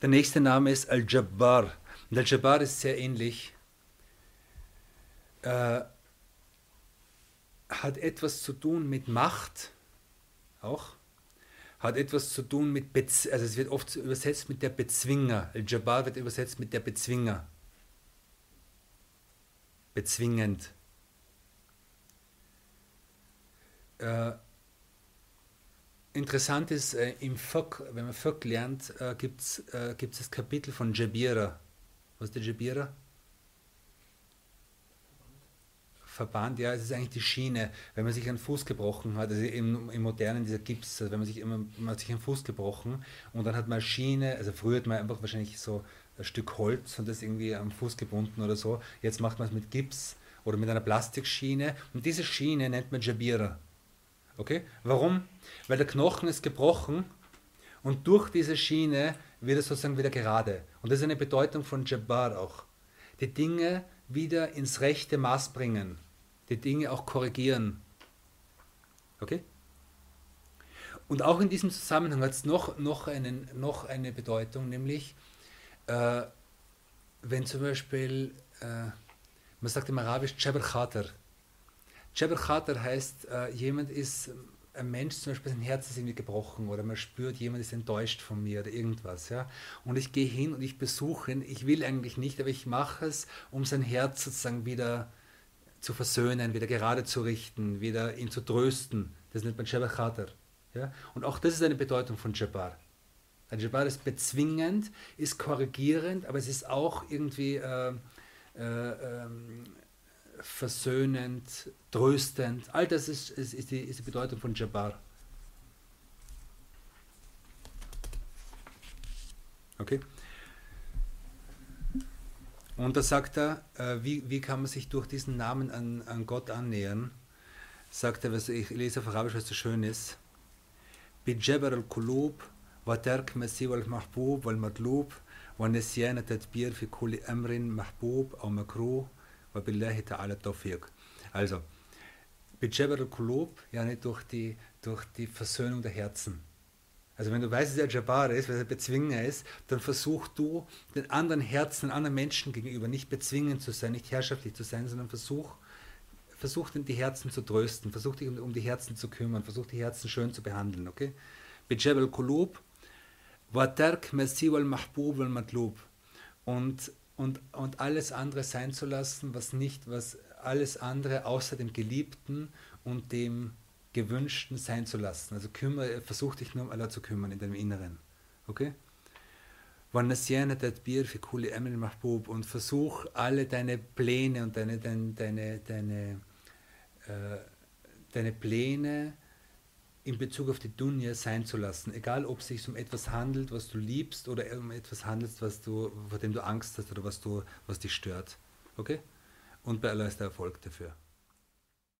Der nächste Name ist Al-Jabbar. Und Al-Jabbar ist sehr ähnlich. Äh, hat etwas zu tun mit Macht, auch. Hat etwas zu tun mit, Bez also es wird oft übersetzt mit der Bezwinger. Al-Jabbar wird übersetzt mit der Bezwinger. Bezwingend. Äh, interessant ist, äh, im Fiqh, wenn man Fiqh lernt, äh, gibt es äh, das Kapitel von Jabira. Was ist der Jabira? Verband, ja, es ist eigentlich die Schiene, wenn man sich einen Fuß gebrochen hat, also im, im modernen dieser Gips, also wenn man sich immer, man hat sich einen Fuß gebrochen und dann hat man Schiene, also früher hat man einfach wahrscheinlich so ein Stück Holz und das irgendwie am Fuß gebunden oder so, jetzt macht man es mit Gips oder mit einer Plastikschiene und diese Schiene nennt man Jabira. Okay? Warum? Weil der Knochen ist gebrochen und durch diese Schiene wird es sozusagen wieder gerade. Und das ist eine Bedeutung von Jabbar auch. Die Dinge wieder ins rechte Maß bringen. Die Dinge auch korrigieren. Okay? Und auch in diesem Zusammenhang hat es noch, noch, noch eine Bedeutung, nämlich äh, wenn zum Beispiel, äh, man sagt im Arabisch Jabr Khater. Jabr Khater heißt, äh, jemand ist, ein Mensch zum Beispiel, sein Herz ist irgendwie gebrochen oder man spürt, jemand ist enttäuscht von mir oder irgendwas. Ja? Und ich gehe hin und ich besuche ihn. Ich will eigentlich nicht, aber ich mache es, um sein Herz sozusagen wieder zu versöhnen, wieder gerade zu richten, wieder ihn zu trösten. Das nennt man Jabbar Khater. Ja? Und auch das ist eine Bedeutung von Jabbar. Ein Jabbar ist bezwingend, ist korrigierend, aber es ist auch irgendwie äh, äh, ähm, versöhnend, tröstend. All das ist, ist, ist, die, ist die Bedeutung von Jabbar. Okay? Und da sagt er, äh, wie, wie kann man sich durch diesen Namen an, an Gott annähern? Sagt er, was, ich lese auf Arabisch, was so schön ist. بجبر القلوب وترك مسير المحبوب والمطلوب ونسيان التدبير في كل أمر محبوب أو مكروه وبالله تعالى التوفيق. Also, بجبر القلوب, ja nicht durch die, durch die Versöhnung der Herzen. Also wenn du weißt, dass er Jabbar ist, weil er Bezwinger ist, dann versuch du, den anderen Herzen, den anderen Menschen gegenüber nicht bezwingend zu sein, nicht herrschaftlich zu sein, sondern versuch, versuch die Herzen zu trösten, versuch dich um, um die Herzen zu kümmern, versuch die Herzen schön zu behandeln, okay? Bijab al-Kulub, watark masi wal mahbub wal matlub. Und, und, und alles andere sein zu lassen, was nicht, was alles andere außer dem Geliebten und dem Gewünschten sein zu lassen. Also kümmere, versuch dich nur um Allah zu kümmern in deinem Inneren. Okay? Und versuch alle deine Pläne und deine, deine, deine, deine, äh, deine Pläne in Bezug auf die Dunja sein zu lassen. Egal, ob es sich um etwas handelt, was du liebst, oder um etwas handelt, was du, vor dem du Angst hast oder was, du, was dich stört. Okay? Und bei Allah ist der Erfolg dafür.